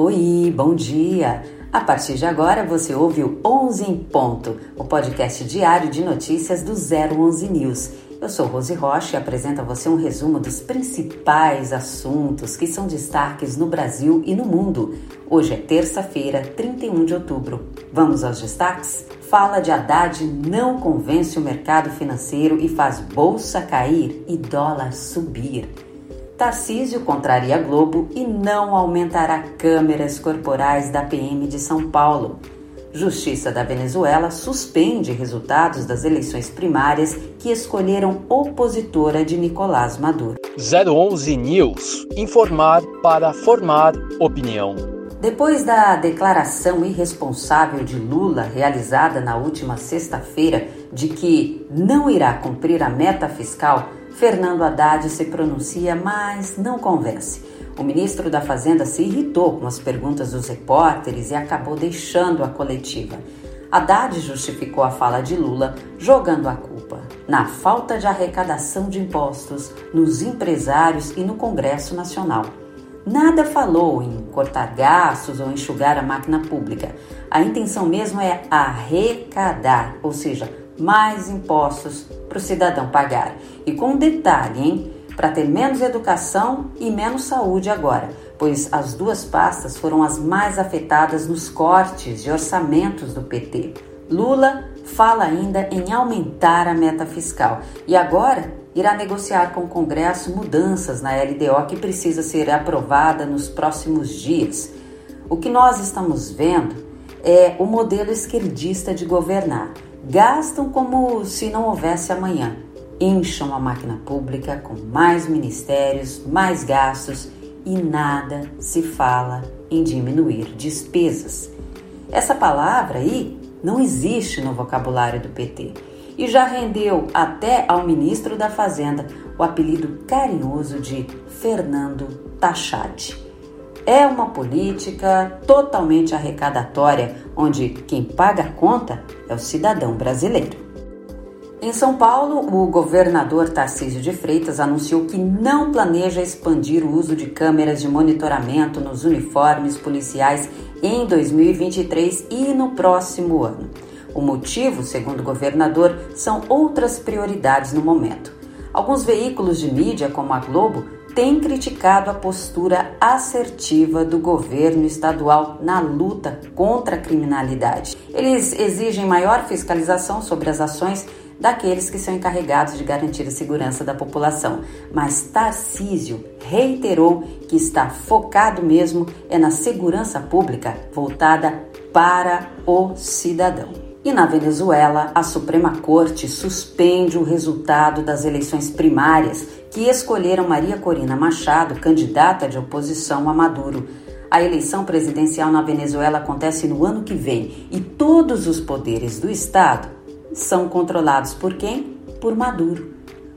Oi, bom dia! A partir de agora você ouve o 11 em Ponto, o podcast diário de notícias do 011 News. Eu sou Rose Rocha e apresento a você um resumo dos principais assuntos que são destaques no Brasil e no mundo. Hoje é terça-feira, 31 de outubro. Vamos aos destaques? Fala de Haddad não convence o mercado financeiro e faz bolsa cair e dólar subir. Tarcísio contraria Globo e não aumentará câmeras corporais da PM de São Paulo. Justiça da Venezuela suspende resultados das eleições primárias que escolheram opositora de Nicolás Maduro. 011 News. Informar para formar opinião. Depois da declaração irresponsável de Lula realizada na última sexta-feira de que não irá cumprir a meta fiscal, Fernando Haddad se pronuncia, mas não convence. O ministro da Fazenda se irritou com as perguntas dos repórteres e acabou deixando a coletiva. Haddad justificou a fala de Lula jogando a culpa na falta de arrecadação de impostos, nos empresários e no Congresso Nacional. Nada falou em cortar gastos ou enxugar a máquina pública. A intenção mesmo é arrecadar, ou seja, mais impostos para o cidadão pagar. E com detalhe, hein? Para ter menos educação e menos saúde agora, pois as duas pastas foram as mais afetadas nos cortes de orçamentos do PT. Lula fala ainda em aumentar a meta fiscal e agora irá negociar com o Congresso mudanças na LDO que precisa ser aprovada nos próximos dias. O que nós estamos vendo é o modelo esquerdista de governar gastam como se não houvesse amanhã. Incham a máquina pública com mais ministérios, mais gastos e nada se fala em diminuir despesas. Essa palavra aí não existe no vocabulário do PT e já rendeu até ao ministro da Fazenda o apelido carinhoso de Fernando Tachade. É uma política totalmente arrecadatória, onde quem paga a conta é o cidadão brasileiro. Em São Paulo, o governador Tarcísio de Freitas anunciou que não planeja expandir o uso de câmeras de monitoramento nos uniformes policiais em 2023 e no próximo ano. O motivo, segundo o governador, são outras prioridades no momento. Alguns veículos de mídia, como a Globo, tem criticado a postura assertiva do governo estadual na luta contra a criminalidade. Eles exigem maior fiscalização sobre as ações daqueles que são encarregados de garantir a segurança da população. Mas Tarcísio reiterou que está focado mesmo é na segurança pública voltada para o cidadão. E na Venezuela, a Suprema Corte suspende o resultado das eleições primárias que escolheram Maria Corina Machado, candidata de oposição a Maduro. A eleição presidencial na Venezuela acontece no ano que vem e todos os poderes do Estado são controlados por quem? Por Maduro.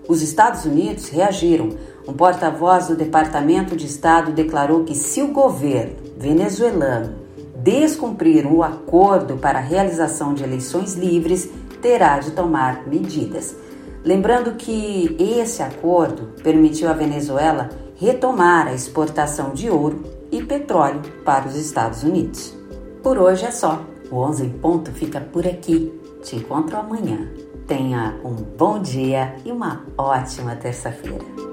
Os Estados Unidos reagiram. Um porta-voz do Departamento de Estado declarou que se o governo venezuelano descumprir o acordo para a realização de eleições livres, terá de tomar medidas. Lembrando que esse acordo permitiu à Venezuela retomar a exportação de ouro e petróleo para os Estados Unidos. Por hoje é só. O 11 em ponto fica por aqui. Te encontro amanhã. Tenha um bom dia e uma ótima terça-feira.